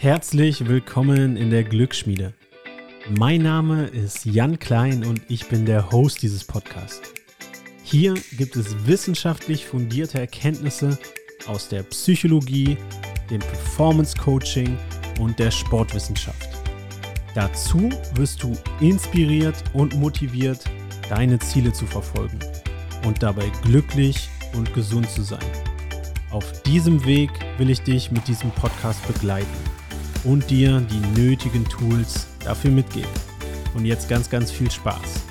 Herzlich willkommen in der Glücksschmiede. Mein Name ist Jan Klein und ich bin der Host dieses Podcasts. Hier gibt es wissenschaftlich fundierte Erkenntnisse aus der Psychologie, dem Performance Coaching und der Sportwissenschaft. Dazu wirst du inspiriert und motiviert, deine Ziele zu verfolgen und dabei glücklich und gesund zu sein. Auf diesem Weg will ich dich mit diesem Podcast begleiten und dir die nötigen Tools dafür mitgeben. Und jetzt ganz, ganz viel Spaß.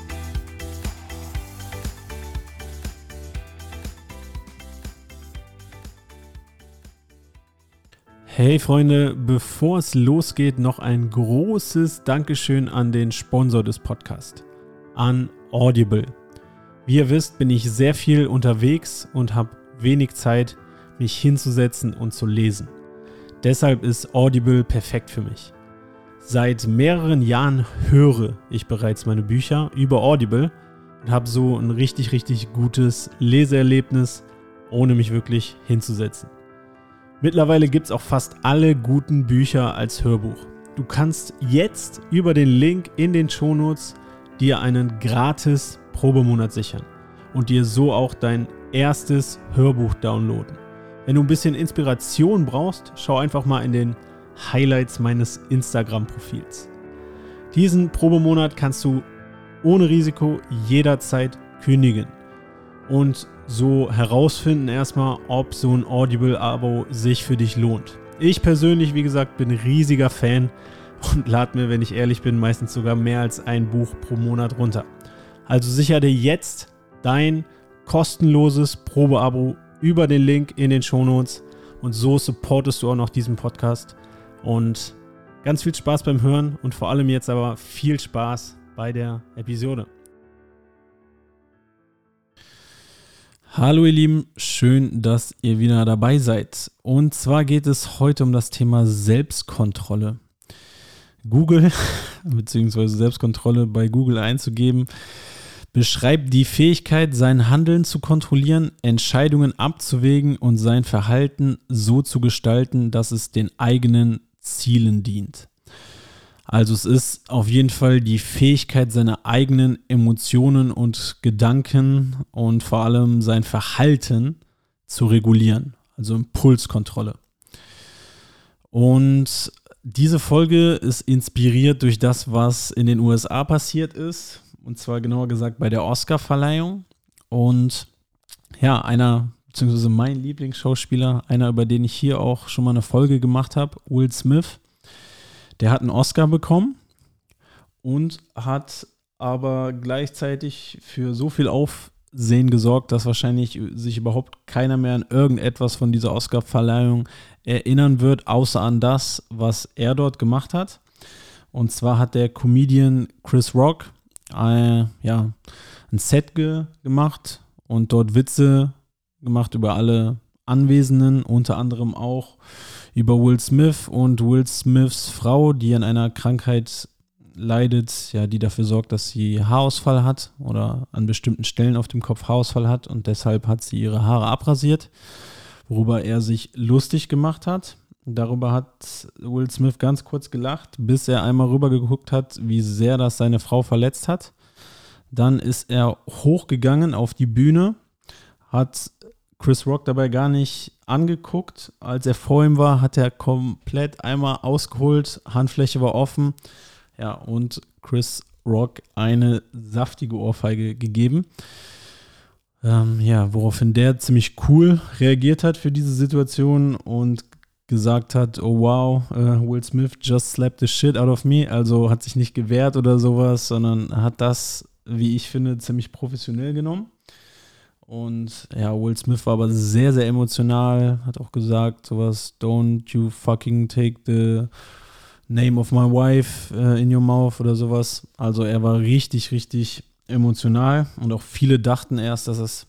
Hey Freunde, bevor es losgeht, noch ein großes Dankeschön an den Sponsor des Podcasts, an Audible. Wie ihr wisst, bin ich sehr viel unterwegs und habe wenig Zeit, mich hinzusetzen und zu lesen. Deshalb ist Audible perfekt für mich. Seit mehreren Jahren höre ich bereits meine Bücher über Audible und habe so ein richtig, richtig gutes Leseerlebnis, ohne mich wirklich hinzusetzen. Mittlerweile gibt es auch fast alle guten Bücher als Hörbuch. Du kannst jetzt über den Link in den Shownotes dir einen gratis Probemonat sichern und dir so auch dein erstes Hörbuch downloaden. Wenn du ein bisschen Inspiration brauchst, schau einfach mal in den Highlights meines Instagram-Profils. Diesen Probemonat kannst du ohne Risiko jederzeit kündigen und so herausfinden erstmal, ob so ein Audible-Abo sich für dich lohnt. Ich persönlich, wie gesagt, bin riesiger Fan und lade mir, wenn ich ehrlich bin, meistens sogar mehr als ein Buch pro Monat runter. Also sicher dir jetzt dein kostenloses Probeabo über den Link in den Shownotes. Und so supportest du auch noch diesen Podcast. Und ganz viel Spaß beim Hören und vor allem jetzt aber viel Spaß bei der Episode. Hallo ihr Lieben, schön, dass ihr wieder dabei seid. Und zwar geht es heute um das Thema Selbstkontrolle. Google, beziehungsweise Selbstkontrolle bei Google einzugeben, beschreibt die Fähigkeit, sein Handeln zu kontrollieren, Entscheidungen abzuwägen und sein Verhalten so zu gestalten, dass es den eigenen Zielen dient. Also es ist auf jeden Fall die Fähigkeit, seine eigenen Emotionen und Gedanken und vor allem sein Verhalten zu regulieren, also Impulskontrolle. Und diese Folge ist inspiriert durch das, was in den USA passiert ist. Und zwar genauer gesagt bei der Oscar-Verleihung. Und ja, einer, beziehungsweise mein Lieblingsschauspieler, einer, über den ich hier auch schon mal eine Folge gemacht habe, Will Smith, der hat einen Oscar bekommen und hat aber gleichzeitig für so viel Aufsehen gesorgt, dass wahrscheinlich sich überhaupt keiner mehr an irgendetwas von dieser Oscar-Verleihung erinnern wird, außer an das, was er dort gemacht hat. Und zwar hat der Comedian Chris Rock äh, ja, ein Set ge gemacht und dort Witze gemacht über alle Anwesenden, unter anderem auch über Will Smith und Will Smiths Frau, die an einer Krankheit leidet, ja, die dafür sorgt, dass sie Haarausfall hat oder an bestimmten Stellen auf dem Kopf Haarausfall hat und deshalb hat sie ihre Haare abrasiert, worüber er sich lustig gemacht hat. Darüber hat Will Smith ganz kurz gelacht, bis er einmal rüber geguckt hat, wie sehr das seine Frau verletzt hat. Dann ist er hochgegangen auf die Bühne, hat Chris Rock dabei gar nicht angeguckt. Als er vor ihm war, hat er komplett einmal ausgeholt, Handfläche war offen. Ja, und Chris Rock eine saftige Ohrfeige gegeben. Ähm, ja, woraufhin der ziemlich cool reagiert hat für diese Situation und gesagt hat, oh wow, uh, Will Smith just slapped the shit out of me. Also hat sich nicht gewehrt oder sowas, sondern hat das, wie ich finde, ziemlich professionell genommen. Und ja, Will Smith war aber sehr, sehr emotional, hat auch gesagt, sowas, don't you fucking take the name of my wife uh, in your mouth oder sowas. Also er war richtig, richtig emotional und auch viele dachten erst, dass es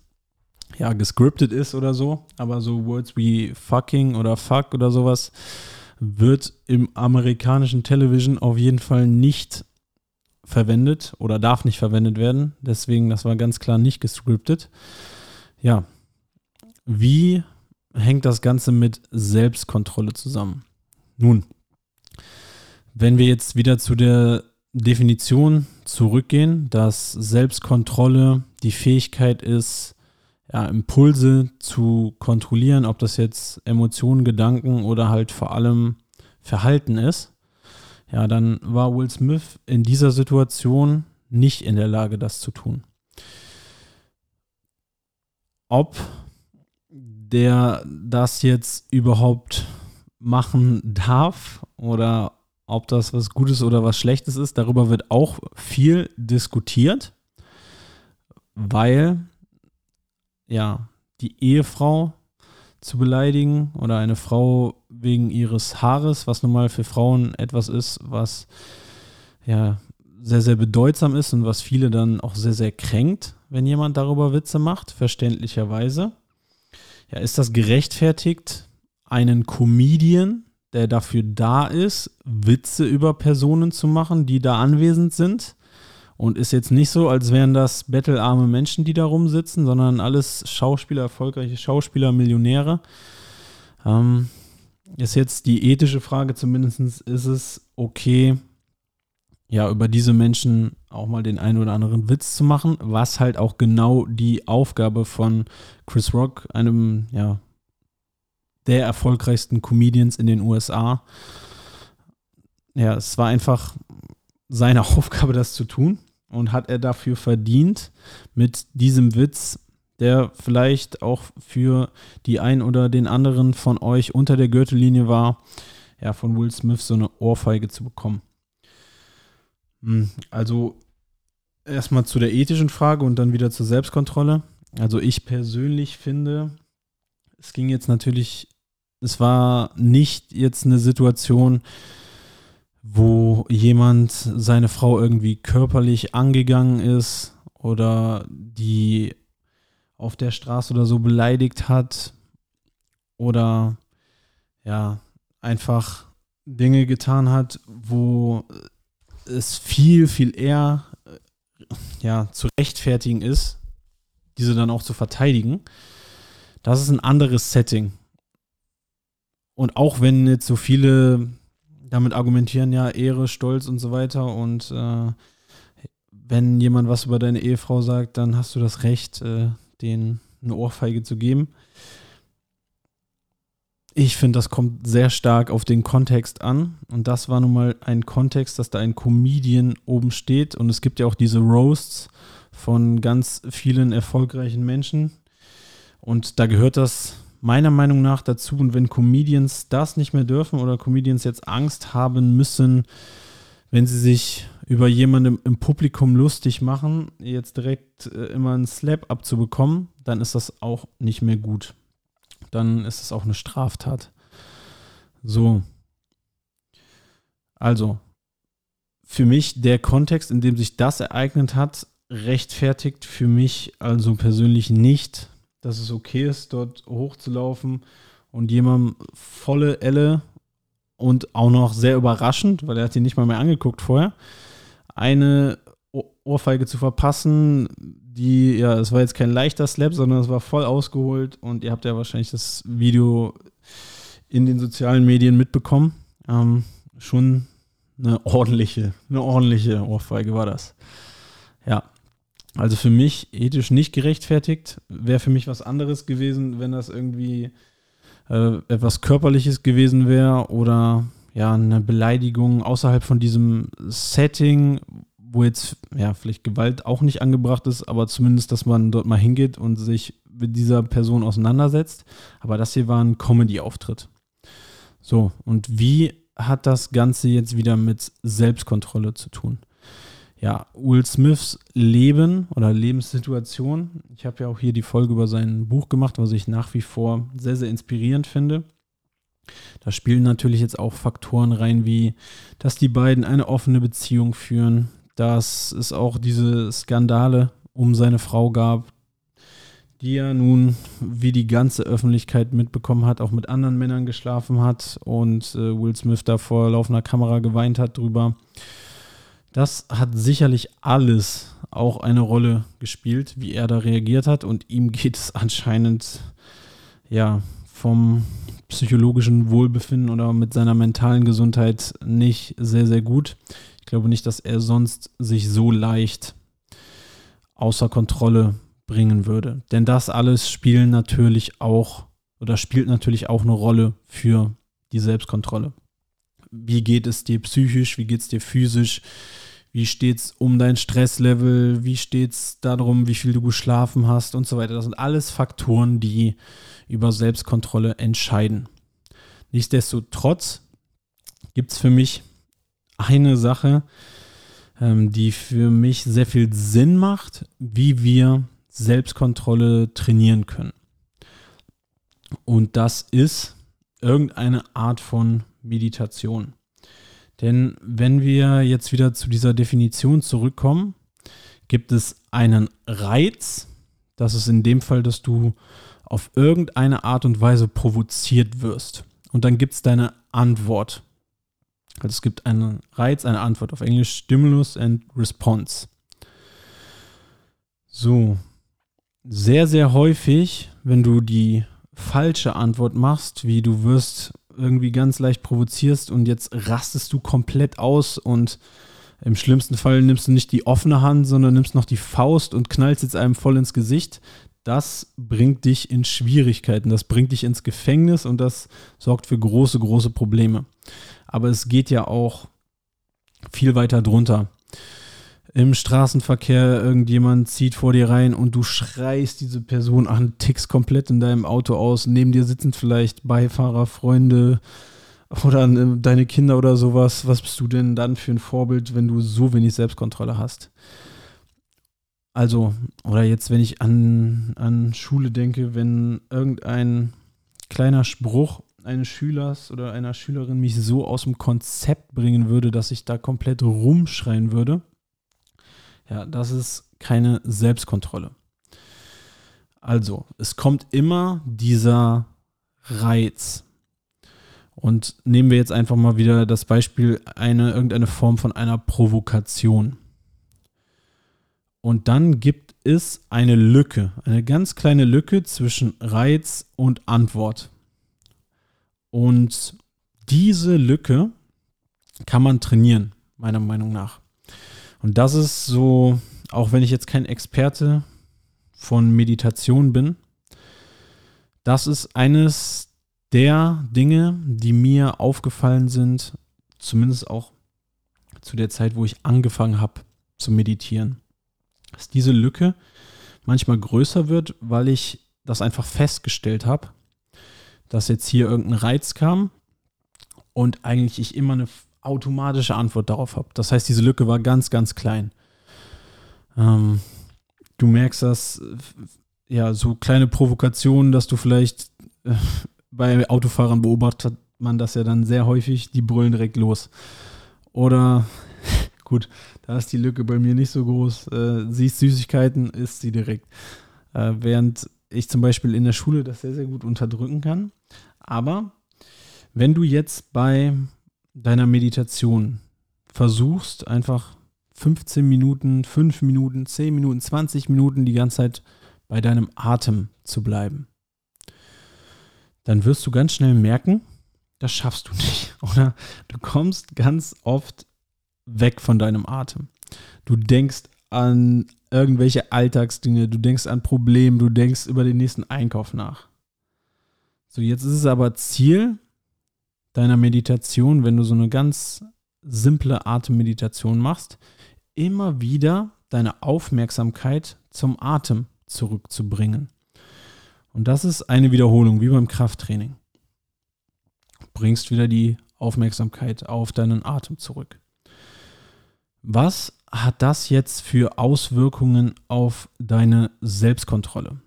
ja, gescriptet ist oder so, aber so Words wie fucking oder fuck oder sowas wird im amerikanischen Television auf jeden Fall nicht verwendet oder darf nicht verwendet werden. Deswegen, das war ganz klar nicht gescriptet. Ja, wie hängt das Ganze mit Selbstkontrolle zusammen? Nun, Wenn wir jetzt wieder zu der Definition zurückgehen, dass Selbstkontrolle die Fähigkeit ist, ja, Impulse zu kontrollieren, ob das jetzt Emotionen, Gedanken oder halt vor allem Verhalten ist, ja, dann war Will Smith in dieser Situation nicht in der Lage, das zu tun. Ob der das jetzt überhaupt machen darf oder ob das was Gutes oder was Schlechtes ist, darüber wird auch viel diskutiert, weil ja, die Ehefrau zu beleidigen oder eine Frau wegen ihres Haares, was nun mal für Frauen etwas ist, was ja sehr, sehr bedeutsam ist und was viele dann auch sehr, sehr kränkt, wenn jemand darüber Witze macht, verständlicherweise. Ja, ist das gerechtfertigt, einen Comedian, der dafür da ist, Witze über Personen zu machen, die da anwesend sind? Und ist jetzt nicht so, als wären das bettelarme Menschen, die da rumsitzen, sondern alles Schauspieler, erfolgreiche Schauspieler, Millionäre. Ähm, ist jetzt die ethische Frage zumindest, ist es okay, ja, über diese Menschen auch mal den einen oder anderen Witz zu machen, was halt auch genau die Aufgabe von Chris Rock, einem, ja, der erfolgreichsten Comedians in den USA. Ja, es war einfach seine Aufgabe, das zu tun und hat er dafür verdient mit diesem Witz, der vielleicht auch für die ein oder den anderen von euch unter der Gürtellinie war, ja, von Will Smith so eine Ohrfeige zu bekommen. Hm, also erstmal zu der ethischen Frage und dann wieder zur Selbstkontrolle. Also ich persönlich finde, es ging jetzt natürlich, es war nicht jetzt eine Situation, wo jemand seine Frau irgendwie körperlich angegangen ist oder die auf der Straße oder so beleidigt hat oder ja, einfach Dinge getan hat, wo es viel, viel eher ja, zu rechtfertigen ist, diese dann auch zu verteidigen. Das ist ein anderes Setting. Und auch wenn jetzt so viele damit argumentieren ja Ehre, Stolz und so weiter. Und äh, wenn jemand was über deine Ehefrau sagt, dann hast du das Recht, äh, denen eine Ohrfeige zu geben. Ich finde, das kommt sehr stark auf den Kontext an. Und das war nun mal ein Kontext, dass da ein Comedian oben steht. Und es gibt ja auch diese Roasts von ganz vielen erfolgreichen Menschen. Und da gehört das meiner Meinung nach dazu. Und wenn Comedians das nicht mehr dürfen oder Comedians jetzt Angst haben müssen, wenn sie sich über jemanden im Publikum lustig machen, jetzt direkt äh, immer einen Slap abzubekommen, dann ist das auch nicht mehr gut. Dann ist es auch eine Straftat. So. Also, für mich der Kontext, in dem sich das ereignet hat, rechtfertigt für mich also persönlich nicht, dass es okay ist, dort hochzulaufen und jemandem volle Elle und auch noch sehr überraschend, weil er hat ihn nicht mal mehr angeguckt vorher, eine Ohrfeige zu verpassen, die, ja, es war jetzt kein leichter Slap, sondern es war voll ausgeholt und ihr habt ja wahrscheinlich das Video in den sozialen Medien mitbekommen. Ähm, schon eine ordentliche, eine ordentliche Ohrfeige war das. Ja, also für mich ethisch nicht gerechtfertigt. Wäre für mich was anderes gewesen, wenn das irgendwie äh, etwas Körperliches gewesen wäre oder ja, eine Beleidigung außerhalb von diesem Setting, wo jetzt ja vielleicht Gewalt auch nicht angebracht ist, aber zumindest, dass man dort mal hingeht und sich mit dieser Person auseinandersetzt. Aber das hier war ein Comedy-Auftritt. So, und wie hat das Ganze jetzt wieder mit Selbstkontrolle zu tun? Ja, Will Smiths Leben oder Lebenssituation. Ich habe ja auch hier die Folge über sein Buch gemacht, was ich nach wie vor sehr, sehr inspirierend finde. Da spielen natürlich jetzt auch Faktoren rein, wie dass die beiden eine offene Beziehung führen, dass es auch diese Skandale um seine Frau gab, die ja nun, wie die ganze Öffentlichkeit mitbekommen hat, auch mit anderen Männern geschlafen hat und äh, Will Smith da vor laufender Kamera geweint hat drüber. Das hat sicherlich alles auch eine Rolle gespielt, wie er da reagiert hat. Und ihm geht es anscheinend ja vom psychologischen Wohlbefinden oder mit seiner mentalen Gesundheit nicht sehr, sehr gut. Ich glaube nicht, dass er sonst sich so leicht außer Kontrolle bringen würde. Denn das alles spielen natürlich auch oder spielt natürlich auch eine Rolle für die Selbstkontrolle. Wie geht es dir psychisch? Wie geht es dir physisch? Wie steht es um dein Stresslevel? Wie steht es darum, wie viel du geschlafen hast und so weiter? Das sind alles Faktoren, die über Selbstkontrolle entscheiden. Nichtsdestotrotz gibt es für mich eine Sache, ähm, die für mich sehr viel Sinn macht, wie wir Selbstkontrolle trainieren können. Und das ist irgendeine Art von Meditation. Denn wenn wir jetzt wieder zu dieser Definition zurückkommen, gibt es einen Reiz, das ist in dem Fall, dass du auf irgendeine Art und Weise provoziert wirst. Und dann gibt es deine Antwort. Also es gibt einen Reiz, eine Antwort. Auf Englisch Stimulus and Response. So. Sehr, sehr häufig, wenn du die falsche Antwort machst, wie du wirst irgendwie ganz leicht provozierst und jetzt rastest du komplett aus und im schlimmsten Fall nimmst du nicht die offene Hand, sondern nimmst noch die Faust und knallst jetzt einem voll ins Gesicht. Das bringt dich in Schwierigkeiten, das bringt dich ins Gefängnis und das sorgt für große, große Probleme. Aber es geht ja auch viel weiter drunter im Straßenverkehr irgendjemand zieht vor dir rein und du schreist diese Person an, tickst komplett in deinem Auto aus. Neben dir sitzen vielleicht Beifahrer, Freunde oder äh, deine Kinder oder sowas. Was bist du denn dann für ein Vorbild, wenn du so wenig Selbstkontrolle hast? Also, oder jetzt, wenn ich an, an Schule denke, wenn irgendein kleiner Spruch eines Schülers oder einer Schülerin mich so aus dem Konzept bringen würde, dass ich da komplett rumschreien würde ja, das ist keine Selbstkontrolle. Also, es kommt immer dieser Reiz. Und nehmen wir jetzt einfach mal wieder das Beispiel eine irgendeine Form von einer Provokation. Und dann gibt es eine Lücke, eine ganz kleine Lücke zwischen Reiz und Antwort. Und diese Lücke kann man trainieren, meiner Meinung nach. Und das ist so, auch wenn ich jetzt kein Experte von Meditation bin, das ist eines der Dinge, die mir aufgefallen sind, zumindest auch zu der Zeit, wo ich angefangen habe zu meditieren. Dass diese Lücke manchmal größer wird, weil ich das einfach festgestellt habe, dass jetzt hier irgendein Reiz kam und eigentlich ich immer eine automatische Antwort darauf habe. Das heißt, diese Lücke war ganz, ganz klein. Ähm, du merkst das, ja, so kleine Provokationen, dass du vielleicht äh, bei Autofahrern beobachtet man das ja dann sehr häufig, die brüllen direkt los. Oder, gut, da ist die Lücke bei mir nicht so groß. Äh, siehst Süßigkeiten, isst sie direkt. Äh, während ich zum Beispiel in der Schule das sehr, sehr gut unterdrücken kann. Aber wenn du jetzt bei deiner Meditation versuchst, einfach 15 Minuten, 5 Minuten, 10 Minuten, 20 Minuten die ganze Zeit bei deinem Atem zu bleiben, dann wirst du ganz schnell merken, das schaffst du nicht. Oder du kommst ganz oft weg von deinem Atem. Du denkst an irgendwelche Alltagsdinge, du denkst an Probleme, du denkst über den nächsten Einkauf nach. So, jetzt ist es aber Ziel, deiner Meditation, wenn du so eine ganz simple Atemmeditation machst, immer wieder deine Aufmerksamkeit zum Atem zurückzubringen. Und das ist eine Wiederholung, wie beim Krafttraining. Bringst wieder die Aufmerksamkeit auf deinen Atem zurück. Was hat das jetzt für Auswirkungen auf deine Selbstkontrolle?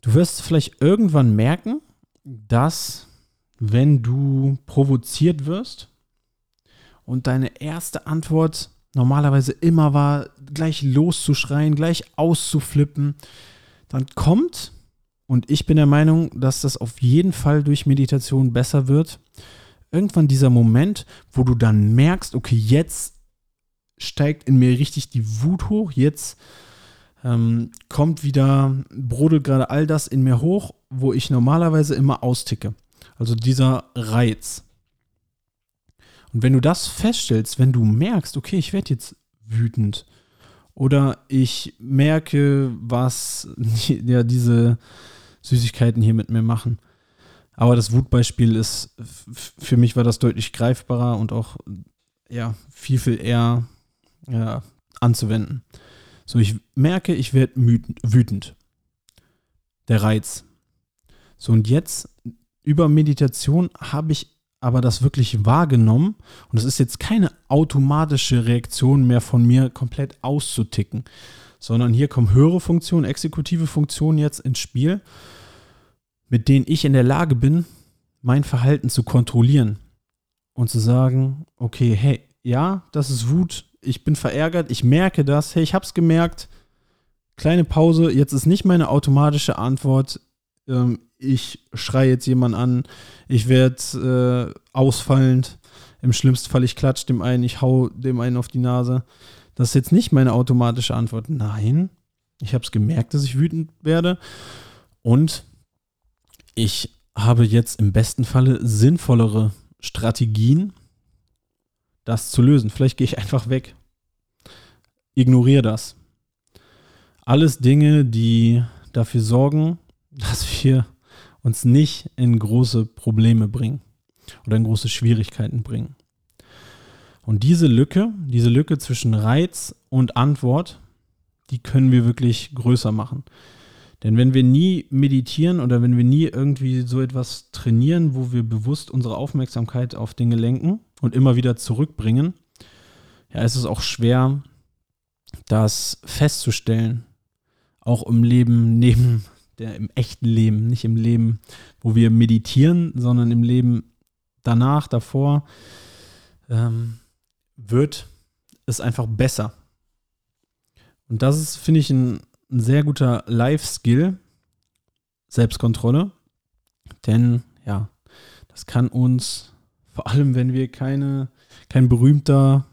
Du wirst vielleicht irgendwann merken, dass wenn du provoziert wirst und deine erste Antwort normalerweise immer war, gleich loszuschreien, gleich auszuflippen, dann kommt, und ich bin der Meinung, dass das auf jeden Fall durch Meditation besser wird, irgendwann dieser Moment, wo du dann merkst, okay, jetzt steigt in mir richtig die Wut hoch, jetzt ähm, kommt wieder, brodelt gerade all das in mir hoch, wo ich normalerweise immer austicke. Also dieser Reiz. Und wenn du das feststellst, wenn du merkst, okay, ich werde jetzt wütend oder ich merke, was ja, diese Süßigkeiten hier mit mir machen. Aber das Wutbeispiel ist, für mich war das deutlich greifbarer und auch ja, viel, viel eher ja, anzuwenden. So, ich merke, ich werde wütend. Der Reiz. So, und jetzt über Meditation habe ich aber das wirklich wahrgenommen. Und es ist jetzt keine automatische Reaktion mehr von mir komplett auszuticken, sondern hier kommen höhere Funktionen, exekutive Funktionen jetzt ins Spiel, mit denen ich in der Lage bin, mein Verhalten zu kontrollieren und zu sagen, okay, hey, ja, das ist Wut, ich bin verärgert, ich merke das, hey, ich habe es gemerkt, kleine Pause, jetzt ist nicht meine automatische Antwort, ähm, ich schreie jetzt jemanden an, ich werde äh, ausfallend, im schlimmsten Fall ich klatsche dem einen, ich hau dem einen auf die Nase. Das ist jetzt nicht meine automatische Antwort. Nein, ich habe es gemerkt, dass ich wütend werde und ich habe jetzt im besten Falle sinnvollere Strategien, das zu lösen. Vielleicht gehe ich einfach weg. Ignoriere das. Alles Dinge, die dafür sorgen, dass wir uns nicht in große Probleme bringen oder in große Schwierigkeiten bringen. Und diese Lücke, diese Lücke zwischen Reiz und Antwort, die können wir wirklich größer machen. Denn wenn wir nie meditieren oder wenn wir nie irgendwie so etwas trainieren, wo wir bewusst unsere Aufmerksamkeit auf Dinge lenken und immer wieder zurückbringen, ja, ist es auch schwer, das festzustellen, auch im Leben neben der im echten Leben, nicht im Leben, wo wir meditieren, sondern im Leben danach, davor, ähm, wird es einfach besser. Und das ist, finde ich, ein, ein sehr guter Life-Skill, Selbstkontrolle. Denn ja, das kann uns, vor allem wenn wir keine, kein berühmter,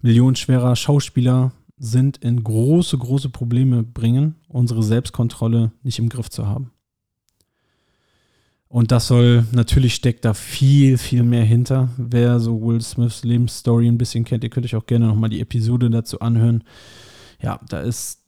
millionenschwerer Schauspieler sind, in große, große Probleme bringen, unsere Selbstkontrolle nicht im Griff zu haben. Und das soll, natürlich steckt da viel, viel mehr hinter. Wer so Will Smiths Lebensstory ein bisschen kennt, ihr könnt euch auch gerne nochmal die Episode dazu anhören. Ja, da ist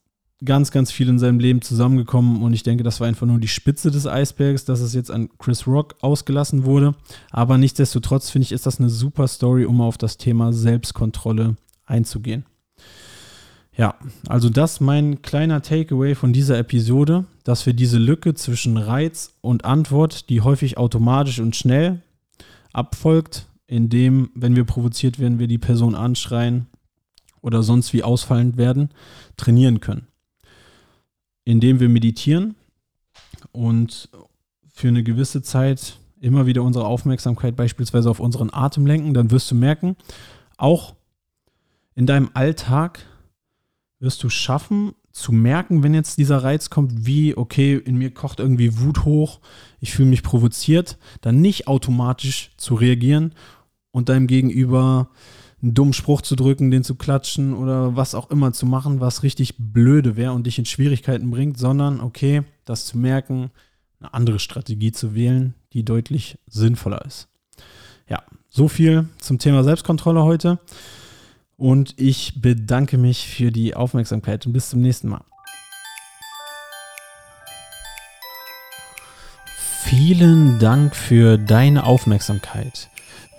ganz, ganz viel in seinem Leben zusammengekommen und ich denke, das war einfach nur die Spitze des Eisbergs, dass es jetzt an Chris Rock ausgelassen wurde. Aber nichtsdestotrotz finde ich, ist das eine super Story, um auf das Thema Selbstkontrolle einzugehen. Ja, also das mein kleiner Takeaway von dieser Episode, dass wir diese Lücke zwischen Reiz und Antwort, die häufig automatisch und schnell abfolgt, indem, wenn wir provoziert werden, wir die Person anschreien oder sonst wie ausfallend werden, trainieren können. Indem wir meditieren und für eine gewisse Zeit immer wieder unsere Aufmerksamkeit beispielsweise auf unseren Atem lenken, dann wirst du merken, auch in deinem Alltag wirst du schaffen zu merken, wenn jetzt dieser Reiz kommt, wie, okay, in mir kocht irgendwie Wut hoch, ich fühle mich provoziert, dann nicht automatisch zu reagieren und deinem Gegenüber einen dummen Spruch zu drücken, den zu klatschen oder was auch immer zu machen, was richtig blöde wäre und dich in Schwierigkeiten bringt, sondern okay, das zu merken, eine andere Strategie zu wählen, die deutlich sinnvoller ist. Ja, so viel zum Thema Selbstkontrolle heute. Und ich bedanke mich für die Aufmerksamkeit und bis zum nächsten Mal. Vielen Dank für deine Aufmerksamkeit.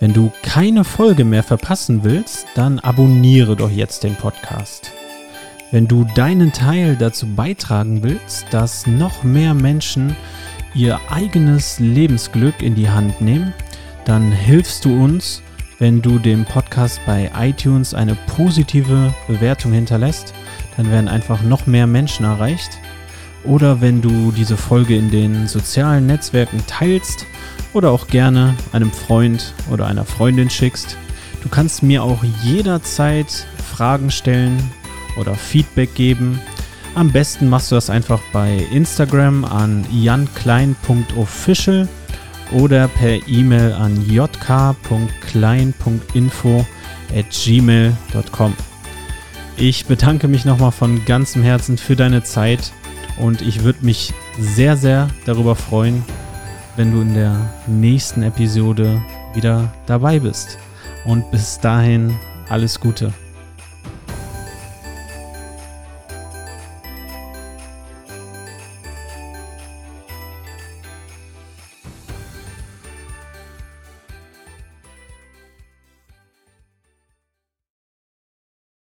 Wenn du keine Folge mehr verpassen willst, dann abonniere doch jetzt den Podcast. Wenn du deinen Teil dazu beitragen willst, dass noch mehr Menschen ihr eigenes Lebensglück in die Hand nehmen, dann hilfst du uns, wenn du dem Podcast bei iTunes eine positive Bewertung hinterlässt, dann werden einfach noch mehr Menschen erreicht. Oder wenn du diese Folge in den sozialen Netzwerken teilst oder auch gerne einem Freund oder einer Freundin schickst. Du kannst mir auch jederzeit Fragen stellen oder Feedback geben. Am besten machst du das einfach bei Instagram an janklein.official oder per E-Mail an jk.klein.info at gmail.com. Ich bedanke mich nochmal von ganzem Herzen für deine Zeit und ich würde mich sehr, sehr darüber freuen, wenn du in der nächsten Episode wieder dabei bist. Und bis dahin alles Gute.